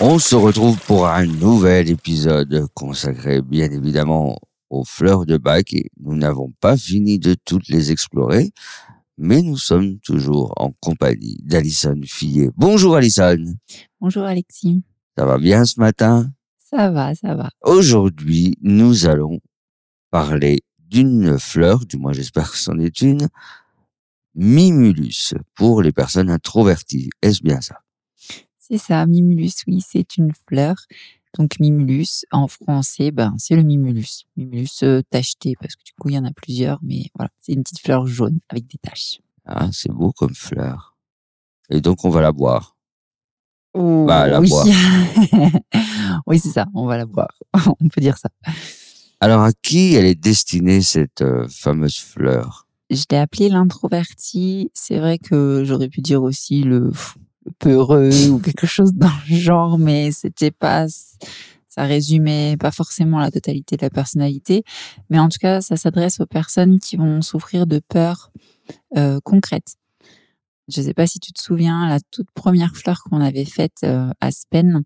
On se retrouve pour un nouvel épisode consacré bien évidemment aux fleurs de bac et nous n'avons pas fini de toutes les explorer, mais nous sommes toujours en compagnie d'Alison Fillet. Bonjour Alison, Bonjour Alexis. ça va bien ce matin? Ça va, ça va. Aujourd'hui, nous allons parler d'une fleur, du moins j'espère que c'en est une, Mimulus, pour les personnes introverties. Est-ce bien ça? C'est ça, Mimulus, oui, c'est une fleur. Donc Mimulus, en français, ben, c'est le Mimulus. Mimulus euh, tacheté, parce que du coup, il y en a plusieurs, mais voilà, c'est une petite fleur jaune avec des taches. Ah, c'est beau comme fleur. Et donc on va la boire. Oh, Bah, la oui. boire. oui, c'est ça, on va la boire. on peut dire ça. Alors à qui elle est destinée cette euh, fameuse fleur? Je l'ai appelé l'introverti. C'est vrai que j'aurais pu dire aussi le peureux ou quelque chose dans le genre, mais c'était pas, ça résumait pas forcément la totalité de la personnalité. Mais en tout cas, ça s'adresse aux personnes qui vont souffrir de peurs euh, concrètes. Je sais pas si tu te souviens, la toute première fleur qu'on avait faite euh, à Spen,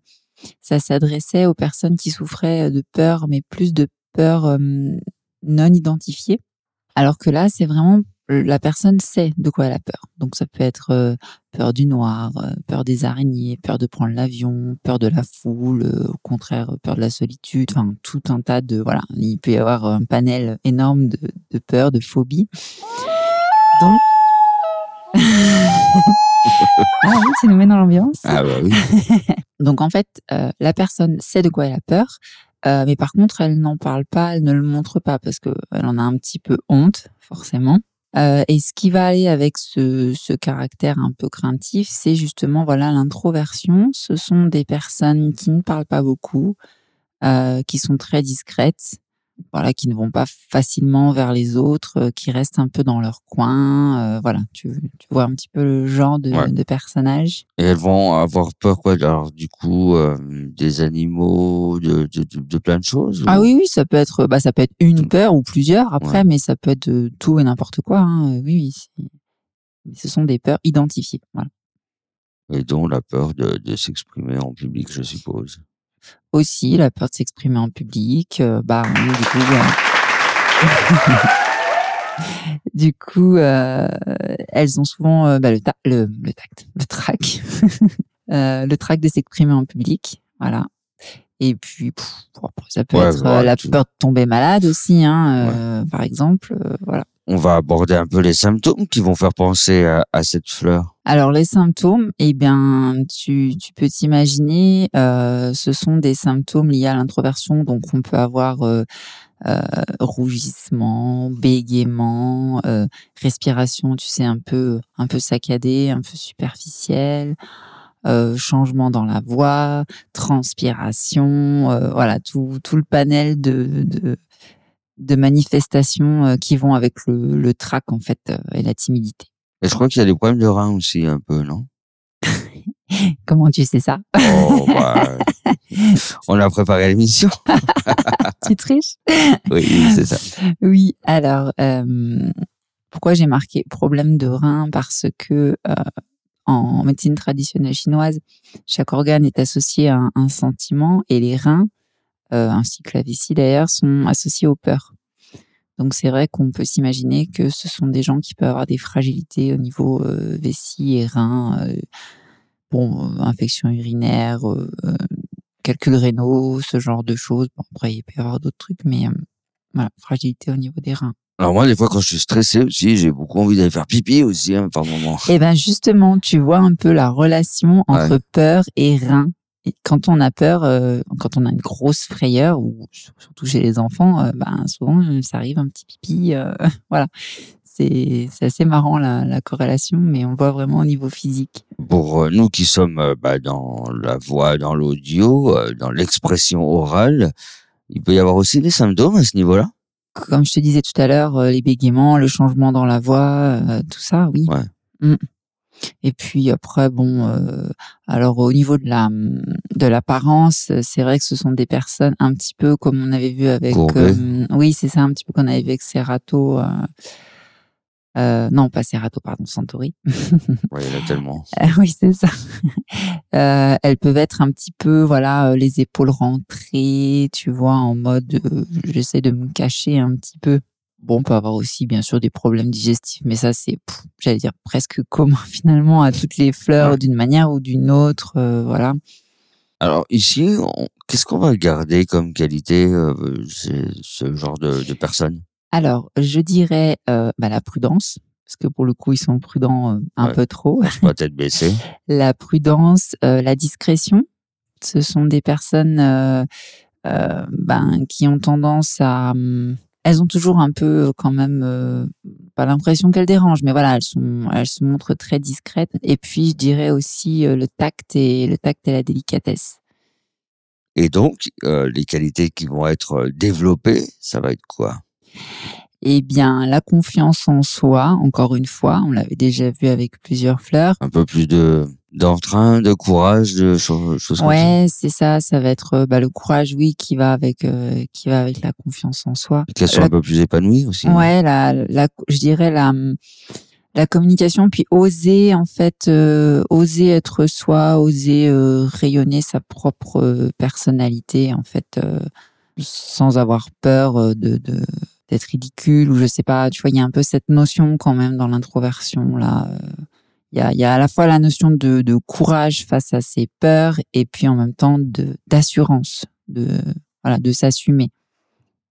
ça s'adressait aux personnes qui souffraient de peur, mais plus de peur euh, non identifiée. Alors que là, c'est vraiment la personne sait de quoi elle a peur. Donc ça peut être euh, peur du noir, euh, peur des araignées, peur de prendre l'avion, peur de la foule, euh, au contraire peur de la solitude, enfin tout un tas de voilà, il peut y avoir un panel énorme de, de peurs, de phobies. Donc ah oui, tu nous mets dans l'ambiance. Ah bah oui. Donc en fait, euh, la personne sait de quoi elle a peur, euh, mais par contre, elle n'en parle pas, elle ne le montre pas parce que elle en a un petit peu honte, forcément. Euh, et ce qui va aller avec ce, ce caractère un peu craintif, c'est justement voilà l'introversion. Ce sont des personnes qui ne parlent pas beaucoup, euh, qui sont très discrètes, voilà, qui ne vont pas facilement vers les autres, euh, qui restent un peu dans leur coin. euh, voilà, tu, tu vois un petit peu le genre de, Ouais. de personnage. Et elles vont avoir peur quoi Alors du coup, euh, des animaux, de, de, de, plein de choses Ah ou- oui, oui, ça peut être, bah, ça peut être une peur ou plusieurs après, Ouais. mais ça peut être de tout et n'importe quoi. hein. Oui, oui. Ce sont des peurs identifiées. Voilà. Et dont la peur de, de s'exprimer en public, je suppose. Aussi, la peur de s'exprimer en public. euh, bah, du coup, euh, du coup, euh, elles ont souvent euh, bah, le, ta- le, le tact, le trac, le trac de s'exprimer en public. Voilà. Et puis, pff, ça peut Ouais, être voilà, la peur de tomber malade aussi, hein, par exemple. voilà. On va aborder un peu les symptômes qui vont faire penser à, cette fleur. Alors les symptômes, eh bien, tu, peux t'imaginer, euh, ce sont des symptômes liés à l'introversion. Donc on peut avoir euh, euh, rougissement, bégaiement, respiration, tu sais, un peu, un peu saccadée, un peu superficielle, changement dans la voix, transpiration, voilà, tout, tout le panel de, de, de manifestations euh, qui vont avec le, le trac en fait euh, et la timidité. Et je crois qu'il y a des problèmes de reins aussi un peu, non? Comment tu sais ça? Oh, bah, on a préparé l'émission. Tu triches? Oui, c'est ça. Oui, alors, euh, pourquoi j'ai marqué problème de rein? Parce que euh, en médecine traditionnelle chinoise, chaque organe est associé à un, un sentiment et les reins, ainsi que la vessie d'ailleurs, sont associés aux peurs. Donc c'est vrai qu'on peut s'imaginer que ce sont des gens qui peuvent avoir des fragilités au niveau euh, vessie et reins, euh, bon, euh, infection urinaire, euh, euh, calculs rénaux, ce genre de choses. Bon, après, il peut y avoir d'autres trucs, mais euh, voilà, fragilité au niveau des reins. Alors moi, des fois, quand je suis stressé aussi, j'ai beaucoup envie d'aller faire pipi aussi, hein, par moment. Et ben justement, tu vois un peu la relation entre peur et rein. Et quand on a peur, euh, quand on a une grosse frayeur, ou surtout chez les enfants, euh, ben souvent euh, ça arrive un petit pipi. euh, voilà, c'est assez marrant la, la corrélation, mais on le voit vraiment au niveau physique. Pour nous qui sommes bah, dans la voix, dans l'audio, dans l'expression orale, il peut y avoir aussi des symptômes à ce niveau-là? Comme je te disais tout à l'heure, les bégaiements, le changement dans la voix, tout ça, oui. Ouais. Mm. Et puis après, bon, euh, alors au niveau de la de l'apparence, euh, c'est vrai que ce sont des personnes un petit peu comme on avait vu avec, euh, oui, c'est ça, un petit peu qu'on avait vu avec Serato. Euh, euh, non, pas Serato, pardon, Santori. Ouais, Il y en a tellement. Oui, c'est ça. Euh, elles peuvent être un petit peu, voilà, les épaules rentrées, tu vois, en mode, j'essaie de me cacher un petit peu. Bon, on peut avoir aussi, bien sûr, des problèmes digestifs, mais ça, c'est, j'allais dire, presque commun finalement à toutes les fleurs Ouais. d'une manière ou d'une autre, euh, voilà. Alors ici, on- qu'est-ce qu'on va garder comme qualité euh, ce genre de, de personnes? Alors, je dirais euh, bah, la prudence, parce que pour le coup, ils sont prudents euh, un Ouais. peu trop. Marche pas tête baissée. la prudence, la discrétion. Ce sont des personnes ben, qui ont tendance à... hum, elles ont toujours un peu euh, quand même euh, pas l'impression qu'elles dérangent, mais voilà, elles sont, elles se montrent très discrètes. Et puis, je dirais aussi euh, le tact et le tact et la délicatesse. Et donc, euh, les qualités qui vont être développées, ça va être quoi? Eh bien, la confiance en soi, encore une fois, on l'avait déjà vu avec plusieurs fleurs. Un peu plus de d'entrain, de courage, de cho- choses comme ça. Ouais, c'est ça. Ça va être euh, bah, le courage, oui, qui va avec, euh, qui va avec la confiance en soi. Qu'elles soient La- un peu plus épanouies aussi. Ouais, la, la, je dirais la, la communication, puis oser en fait, euh, oser être soi, oser euh, rayonner sa propre personnalité en fait, euh, sans avoir peur euh, de, de d'être ridicule ou je sais pas. Tu vois, il y a un peu cette notion quand même dans l'introversion là. Il y a, il y a à la fois la notion de, de courage face à ses peurs et puis en même temps de d'assurance, de voilà, de s'assumer.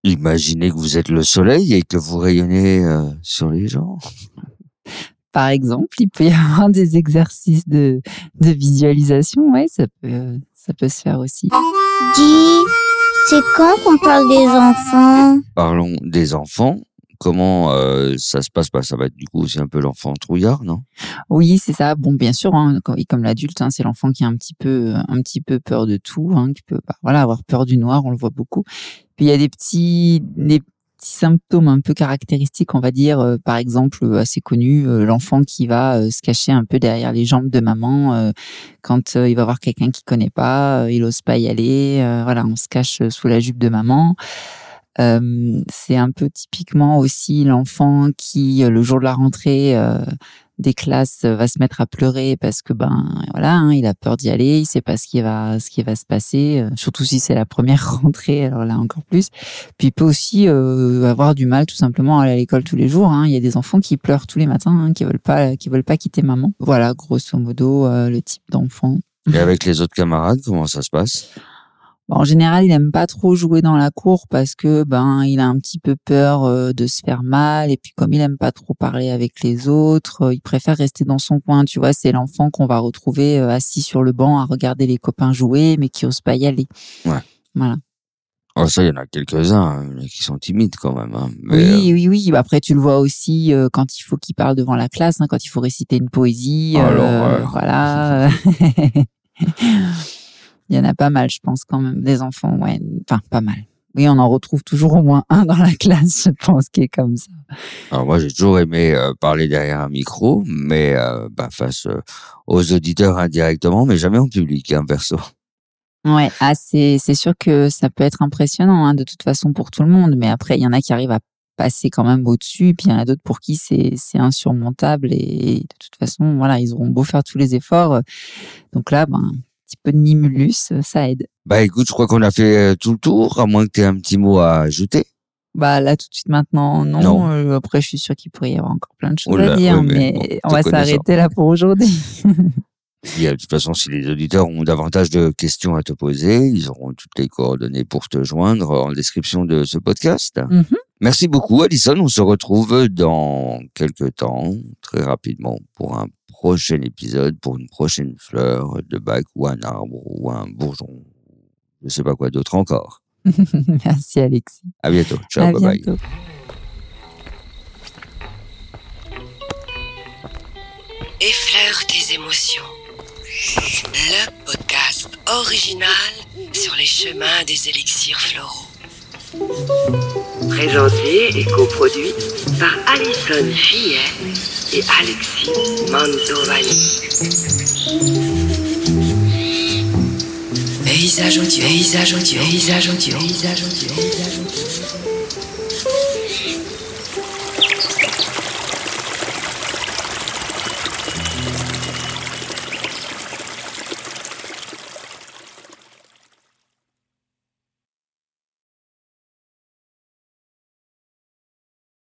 Imaginez que vous êtes le soleil et que vous rayonnez euh, sur les gens. Par exemple, il peut y avoir des exercices de, de visualisation, ouais, ça peut, ça peut se faire aussi. Dis, c'est quand qu'on parle des enfants? Parlons des enfants. Comment euh, ça se passe bah, Ça va être du coup aussi un peu l'enfant trouillard, non? Oui, c'est ça. Bon, bien sûr, hein, comme, l'adulte, hein, c'est l'enfant qui a un petit peu, un petit peu peur de tout, hein, qui peut, bah, voilà, avoir peur du noir, on le voit beaucoup. Puis il y a des petits, des symptômes un peu caractéristiques, on va dire, euh, par exemple, euh, assez connus, euh, l'enfant qui va euh, se cacher un peu derrière les jambes de maman euh, quand euh, il va voir quelqu'un qu'il connaît pas, euh, il ose pas y aller, euh, voilà, on se cache euh, sous la jupe de maman. C'est un peu typiquement aussi l'enfant qui, euh, le jour de la rentrée euh, des classes, euh, va se mettre à pleurer parce que ben voilà, hein, il a peur d'y aller, il sait pas ce qui va, ce qui va se passer. euh, surtout si c'est la première rentrée, alors là encore plus. Puis il peut aussi avoir du mal tout simplement à aller à l'école tous les jours. hein. Il y a des enfants qui pleurent tous les matins, hein, qui veulent pas, qui veulent pas quitter maman. Voilà, grosso modo, le type d'enfant. Et avec les autres camarades, comment ça se passe? En général, il aime pas trop jouer dans la cour parce que ben il a un petit peu peur euh, de se faire mal et puis comme il aime pas trop parler avec les autres, euh, il préfère rester dans son coin. Tu vois, c'est l'enfant qu'on va retrouver euh, assis sur le banc à regarder les copains jouer, mais qui ose pas y aller. Ouais. Voilà. Oh, ça, il y en a quelques-uns hein, qui sont timides quand même. hein. Mais, oui, oui, oui. Après, tu le vois aussi euh, quand il faut qu'il parle devant la classe, hein, quand il faut réciter une poésie. Euh, l'horreur. voilà. il y en a pas mal, je pense, quand même, des enfants. Ouais, enfin, pas mal. Oui, on en retrouve toujours au moins un dans la classe, je pense, qui est comme ça. Alors moi, j'ai toujours aimé euh, parler derrière un micro, mais euh, bah, face euh, aux auditeurs indirectement, mais jamais en public, hein, perso. Ouais, ah, c'est c'est sûr que ça peut être impressionnant, hein, de toute façon, pour tout le monde. Mais après, il y en a qui arrivent à passer quand même au-dessus, et puis il y en a d'autres pour qui c'est c'est insurmontable. Et de toute façon, voilà, ils auront beau faire tous les efforts. Donc là, ben, petit peu de nimulus, euh, ça aide. Bah écoute, je crois qu'on a fait euh, tout le tour, à moins que tu aies un petit mot à ajouter. Bah là, tout de suite maintenant, non. Non. Euh, après, je suis sûre qu'il pourrait y avoir encore plein de choses Oula, à dire, mais mais, bon, on va s'arrêter là pour aujourd'hui. Et, de toute façon, si les auditeurs ont davantage de questions à te poser, ils auront toutes les coordonnées pour te joindre en description de ce podcast. Mhm. Merci beaucoup, Alison. On se retrouve dans quelques temps, très rapidement, pour un prochain épisode, pour une prochaine fleur de bac ou un arbre ou un bourgeon. Je sais pas quoi d'autre encore. Merci, Alexis. À bientôt. Ciao, à bye bye. bientôt. Effleure tes émotions. Le podcast original sur les chemins des élixirs floraux. Présenté et coproduit par Alison Fillet et Alexis Mantovani. Paysage audio, paysage audio, paysage audio, paysage audio, paysage audio.